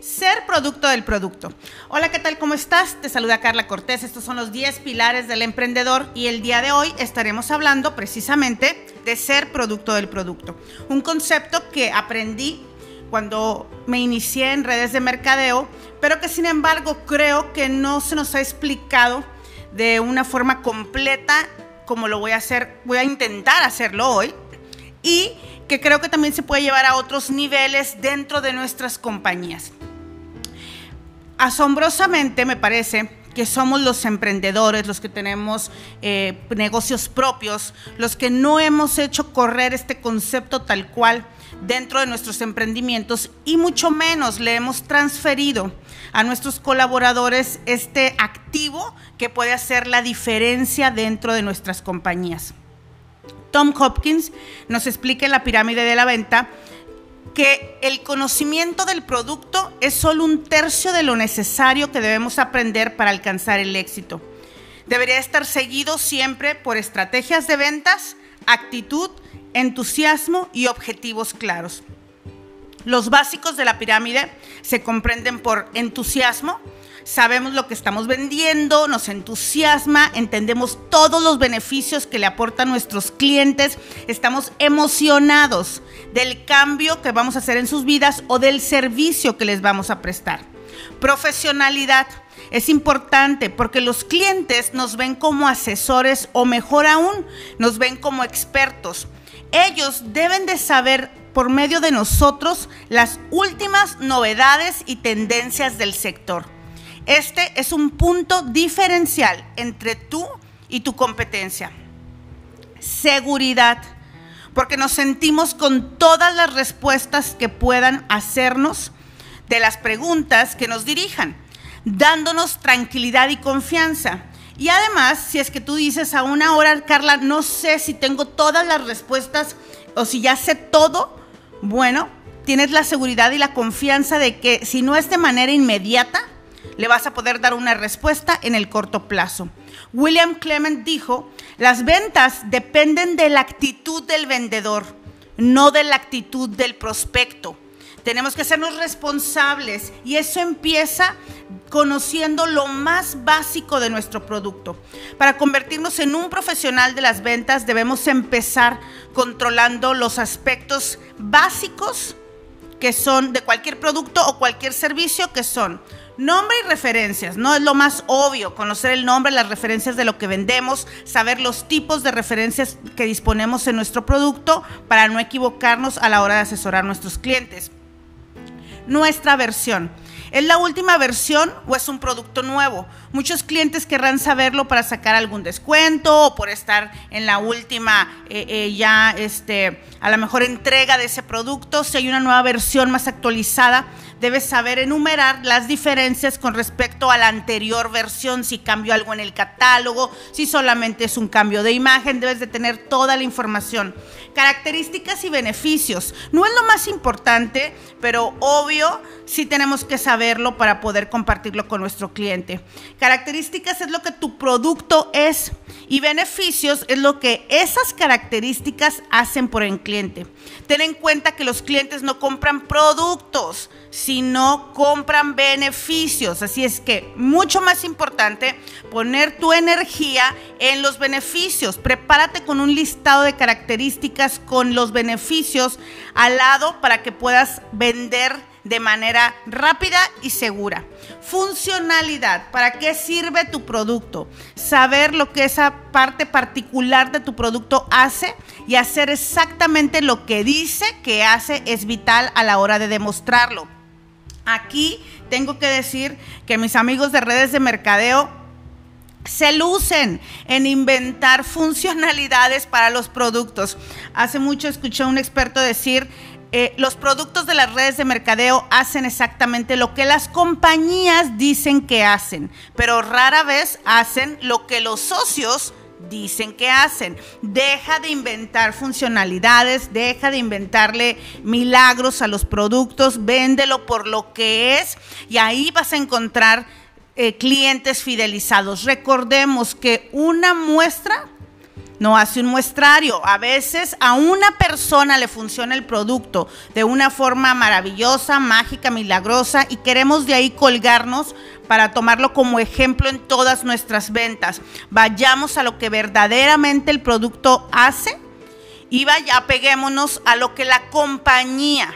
ser producto del producto. Hola, ¿qué tal? ¿Cómo estás? Te saluda Carla Cortés. Estos son los 10 pilares del emprendedor y el día de hoy estaremos hablando precisamente de ser producto del producto. Un concepto que aprendí cuando me inicié en redes de mercadeo, pero que sin embargo creo que no se nos ha explicado de una forma completa como lo voy a hacer, voy a intentar hacerlo hoy y que creo que también se puede llevar a otros niveles dentro de nuestras compañías. Asombrosamente me parece que somos los emprendedores, los que tenemos eh, negocios propios, los que no hemos hecho correr este concepto tal cual dentro de nuestros emprendimientos y mucho menos le hemos transferido a nuestros colaboradores este activo que puede hacer la diferencia dentro de nuestras compañías. Tom Hopkins nos explica en la pirámide de la venta que el conocimiento del producto es solo un tercio de lo necesario que debemos aprender para alcanzar el éxito. Debería estar seguido siempre por estrategias de ventas, actitud, entusiasmo y objetivos claros. Los básicos de la pirámide se comprenden por entusiasmo, sabemos lo que estamos vendiendo, nos entusiasma, entendemos todos los beneficios que le aportan nuestros clientes, estamos emocionados del cambio que vamos a hacer en sus vidas o del servicio que les vamos a prestar. Profesionalidad. Es importante porque los clientes nos ven como asesores o mejor aún, nos ven como expertos. Ellos deben de saber por medio de nosotros las últimas novedades y tendencias del sector. Este es un punto diferencial entre tú y tu competencia. Seguridad, porque nos sentimos con todas las respuestas que puedan hacernos de las preguntas que nos dirijan, dándonos tranquilidad y confianza. Y además, si es que tú dices a una hora, Carla, no sé si tengo todas las respuestas o si ya sé todo, bueno, tienes la seguridad y la confianza de que si no es de manera inmediata, le vas a poder dar una respuesta en el corto plazo. William Clement dijo, las ventas dependen de la actitud del vendedor, no de la actitud del prospecto. Tenemos que sernos responsables y eso empieza conociendo lo más básico de nuestro producto. Para convertirnos en un profesional de las ventas debemos empezar controlando los aspectos básicos que son de cualquier producto o cualquier servicio que son Nombre y referencias, ¿no? Es lo más obvio, conocer el nombre, las referencias de lo que vendemos, saber los tipos de referencias que disponemos en nuestro producto para no equivocarnos a la hora de asesorar a nuestros clientes. Nuestra versión. ¿Es la última versión o es un producto nuevo? Muchos clientes querrán saberlo para sacar algún descuento o por estar en la última eh, eh, ya este, a la mejor entrega de ese producto. Si hay una nueva versión más actualizada, debes saber enumerar las diferencias con respecto a la anterior versión, si cambió algo en el catálogo, si solamente es un cambio de imagen, debes de tener toda la información. Características y beneficios. No es lo más importante, pero obvio sí tenemos que saberlo para poder compartirlo con nuestro cliente. Características es lo que tu producto es y beneficios es lo que esas características hacen por el cliente. Ten en cuenta que los clientes no compran productos, sino compran beneficios. Así es que mucho más importante poner tu energía en los beneficios. Prepárate con un listado de características con los beneficios al lado para que puedas vender de manera rápida y segura. Funcionalidad, ¿para qué sirve tu producto? Saber lo que esa parte particular de tu producto hace y hacer exactamente lo que dice que hace es vital a la hora de demostrarlo. Aquí tengo que decir que mis amigos de redes de mercadeo se lucen en inventar funcionalidades para los productos. Hace mucho escuché a un experto decir, eh, los productos de las redes de mercadeo hacen exactamente lo que las compañías dicen que hacen, pero rara vez hacen lo que los socios dicen que hacen. Deja de inventar funcionalidades, deja de inventarle milagros a los productos, véndelo por lo que es y ahí vas a encontrar eh, clientes fidelizados. Recordemos que una muestra no hace un muestrario. A veces a una persona le funciona el producto de una forma maravillosa, mágica, milagrosa y queremos de ahí colgarnos para tomarlo como ejemplo en todas nuestras ventas. Vayamos a lo que verdaderamente el producto hace y vaya, peguémonos a lo que la compañía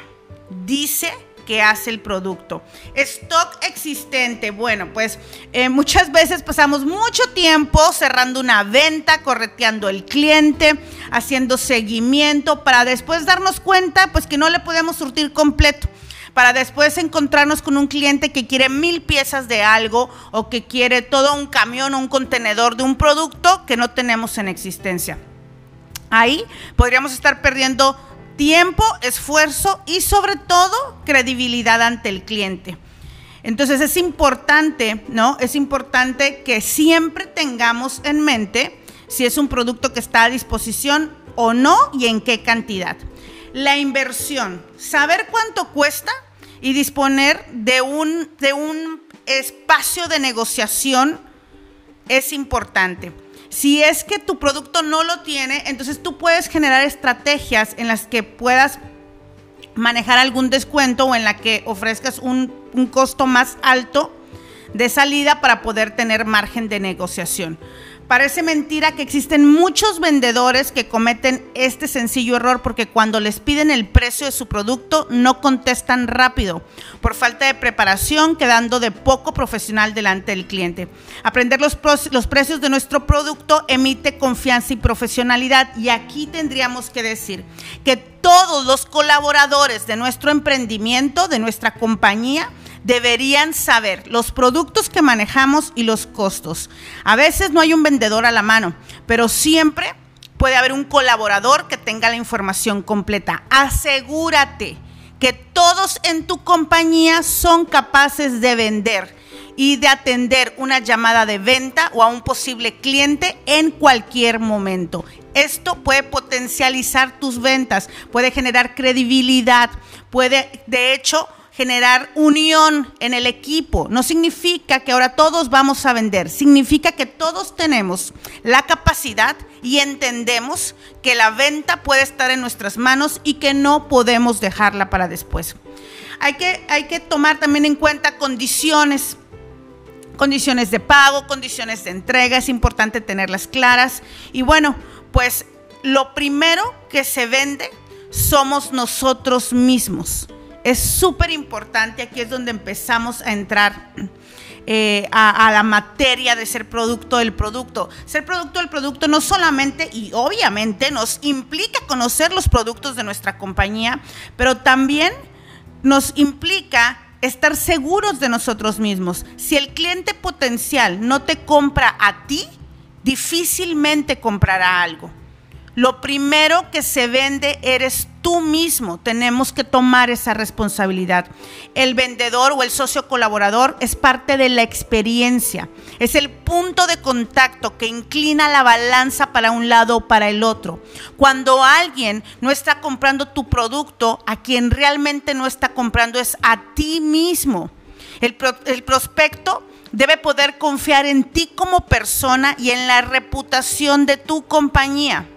dice que hace el producto. Stock existente. Bueno, pues eh, muchas veces pasamos mucho tiempo cerrando una venta, correteando el cliente, haciendo seguimiento para después darnos cuenta pues que no le podemos surtir completo para después encontrarnos con un cliente que quiere mil piezas de algo o que quiere todo un camión o un contenedor de un producto que no tenemos en existencia. Ahí podríamos estar perdiendo tiempo, esfuerzo y sobre todo credibilidad ante el cliente. Entonces es importante, ¿no? Es importante que siempre tengamos en mente si es un producto que está a disposición o no y en qué cantidad. La inversión, saber cuánto cuesta y disponer de un, de un espacio de negociación es importante. Si es que tu producto no lo tiene, entonces tú puedes generar estrategias en las que puedas manejar algún descuento o en la que ofrezcas un, un costo más alto de salida para poder tener margen de negociación. Parece mentira que existen muchos vendedores que cometen este sencillo error porque cuando les piden el precio de su producto no contestan rápido por falta de preparación, quedando de poco profesional delante del cliente. Aprender los, los precios de nuestro producto emite confianza y profesionalidad y aquí tendríamos que decir que todos los colaboradores de nuestro emprendimiento, de nuestra compañía, deberían saber los productos que manejamos y los costos. A veces no hay un vendedor a la mano, pero siempre puede haber un colaborador que tenga la información completa. Asegúrate que todos en tu compañía son capaces de vender y de atender una llamada de venta o a un posible cliente en cualquier momento. Esto puede potencializar tus ventas, puede generar credibilidad, puede de hecho generar unión en el equipo. No significa que ahora todos vamos a vender, significa que todos tenemos la capacidad y entendemos que la venta puede estar en nuestras manos y que no podemos dejarla para después. Hay que, hay que tomar también en cuenta condiciones, condiciones de pago, condiciones de entrega, es importante tenerlas claras. Y bueno, pues lo primero que se vende somos nosotros mismos es súper importante, aquí es donde empezamos a entrar eh, a, la materia de ser producto del producto. Ser producto del producto no solamente y obviamente nos implica conocer los productos de nuestra compañía, pero también nos implica estar seguros de nosotros mismos. Si el cliente potencial no te compra a ti, difícilmente comprará algo. Lo primero que se vende eres tú mismo. Tenemos que tomar esa responsabilidad. El vendedor o el socio colaborador es parte de la experiencia. Es el punto de contacto que inclina la balanza para un lado o para el otro. Cuando alguien no está comprando tu producto, a quien realmente no está comprando es a ti mismo. El, el prospecto debe poder confiar en ti como persona y en la reputación de tu compañía.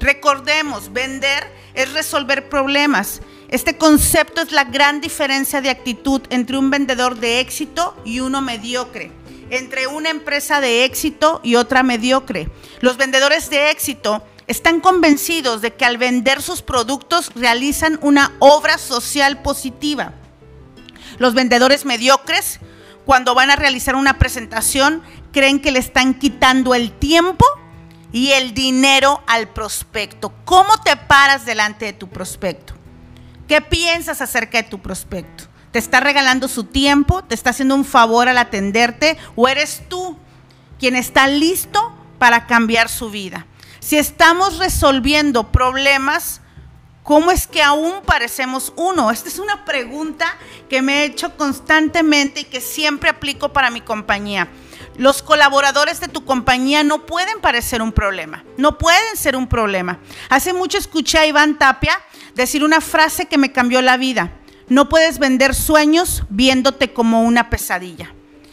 Recordemos, vender es resolver problemas. Este concepto es la gran diferencia de actitud entre un vendedor de éxito y uno mediocre, entre una empresa de éxito y otra mediocre. Los vendedores de éxito están convencidos de que al vender sus productos realizan una obra social positiva. Los vendedores mediocres, cuando van a realizar una presentación, creen que le están quitando el tiempo y el dinero al prospecto. ¿Cómo te paras delante de tu prospecto? ¿Qué piensas acerca de tu prospecto? ¿Te está regalando su tiempo? ¿Te está haciendo un favor al atenderte? ¿O eres tú quien está listo para cambiar su vida? Si estamos resolviendo problemas, ¿cómo es que aún parecemos uno? Esta es una pregunta que me he hecho constantemente y que siempre aplico para mi compañía. Los colaboradores de tu compañía no pueden parecer un problema, no pueden ser un problema. Hace mucho escuché a Iván Tapia decir una frase que me cambió la vida. No puedes vender sueños viéndote como una pesadilla.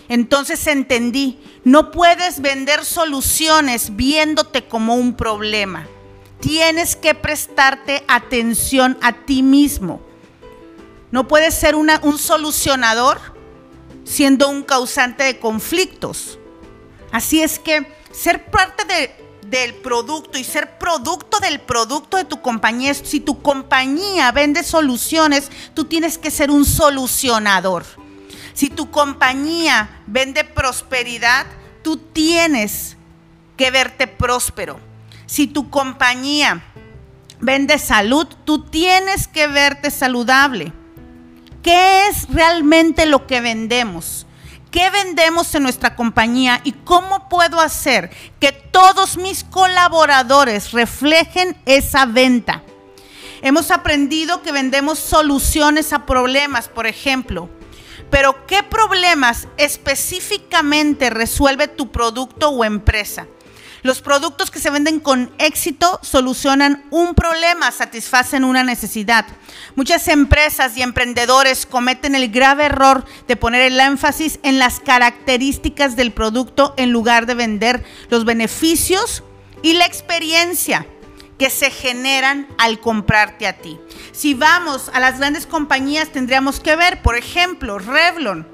Entonces entendí, no puedes vender soluciones viéndote como un problema. Tienes que prestarte atención a ti mismo. No puedes ser un solucionador siendo un causante de conflictos. Así es que ser parte del producto y ser producto del producto de tu compañía, si tu compañía vende soluciones, tú tienes que ser un solucionador. Si tu compañía vende prosperidad, tú tienes que verte próspero. Si tu compañía vende salud, tú tienes que verte saludable. ¿Qué es realmente lo que vendemos? ¿Qué vendemos en nuestra compañía y cómo puedo hacer que todos mis colaboradores reflejen esa venta? Hemos aprendido que vendemos soluciones a problemas, por ejemplo. Pero ¿qué problemas específicamente resuelve tu producto o empresa? Los productos que se venden con éxito solucionan un problema, satisfacen una necesidad. Muchas empresas y emprendedores cometen el grave error de poner el énfasis en las características del producto en lugar de vender los beneficios y la experiencia que se generan al comprarte a ti. Si vamos a las grandes compañías tendríamos que ver, por ejemplo, Revlon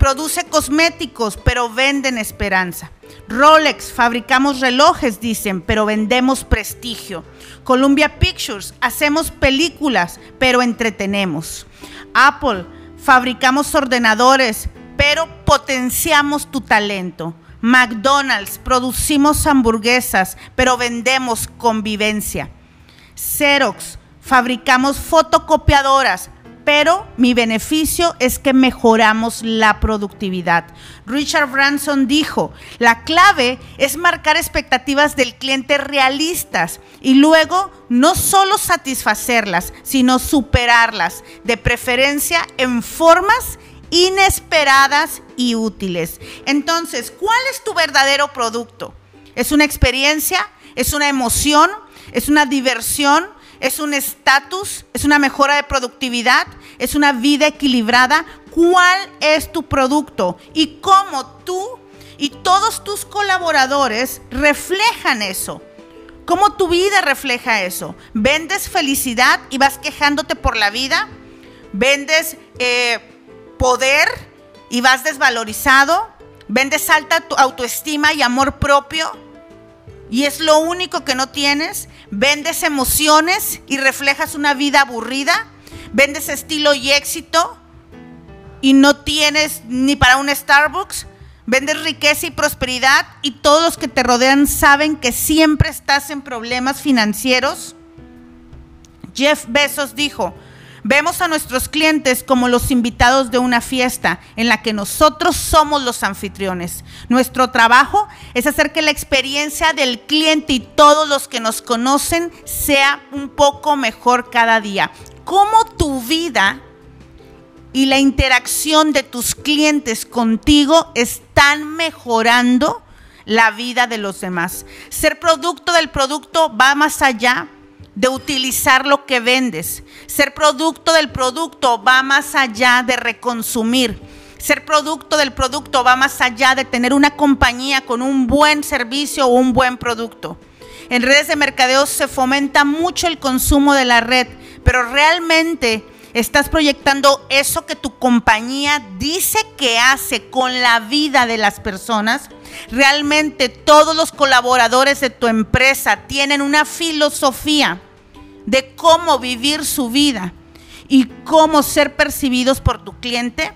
produce cosméticos, pero venden esperanza. Rolex, fabricamos relojes, dicen, pero vendemos prestigio. Columbia Pictures, hacemos películas, pero entretenemos. Apple, fabricamos ordenadores, pero potenciamos tu talento. McDonald's, producimos hamburguesas, pero vendemos convivencia. Xerox, fabricamos fotocopiadoras, pero mi beneficio es que mejoramos la productividad. Richard Branson dijo, la clave es marcar expectativas del cliente realistas y luego no solo satisfacerlas, sino superarlas, de preferencia en formas inesperadas y útiles. Entonces, ¿cuál es tu verdadero producto? ¿Es una experiencia? ¿Es una emoción? ¿Es una diversión? ¿Es un estatus? ¿Es una mejora de productividad? ¿Es una vida equilibrada? ¿Cuál es tu producto? Y cómo tú y todos tus colaboradores reflejan eso. ¿Cómo tu vida refleja eso? ¿Vendes felicidad y vas quejándote por la vida? ¿Vendes eh, poder y vas desvalorizado? ¿Vendes alta autoestima y amor propio? ¿Y es lo único que no tienes? vendes emociones y reflejas una vida aburrida, vendes estilo y éxito y no tienes ni para un Starbucks, vendes riqueza y prosperidad y todos los que te rodean saben que siempre estás en problemas financieros. Jeff Bezos dijo, Vemos a nuestros clientes como los invitados de una fiesta en la que nosotros somos los anfitriones. Nuestro trabajo es hacer que la experiencia del cliente y todos los que nos conocen sea un poco mejor cada día. ¿Cómo tu vida y la interacción de tus clientes contigo están mejorando la vida de los demás? Ser producto del producto va más allá de utilizar lo que vendes. Ser producto del producto va más allá de reconsumir. Ser producto del producto va más allá de tener una compañía con un buen servicio o un buen producto. En redes de mercadeo se fomenta mucho el consumo de la red, pero realmente estás proyectando eso que tu compañía dice que hace con la vida de las personas. Realmente todos los colaboradores de tu empresa tienen una filosofía de cómo vivir su vida y cómo ser percibidos por tu cliente.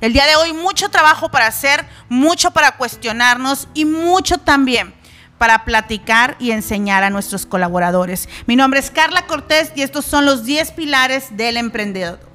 El día de hoy mucho trabajo para hacer, mucho para cuestionarnos y mucho también para platicar y enseñar a nuestros colaboradores. Mi nombre es Carla Cortés y estos son los 10 pilares del emprendedor.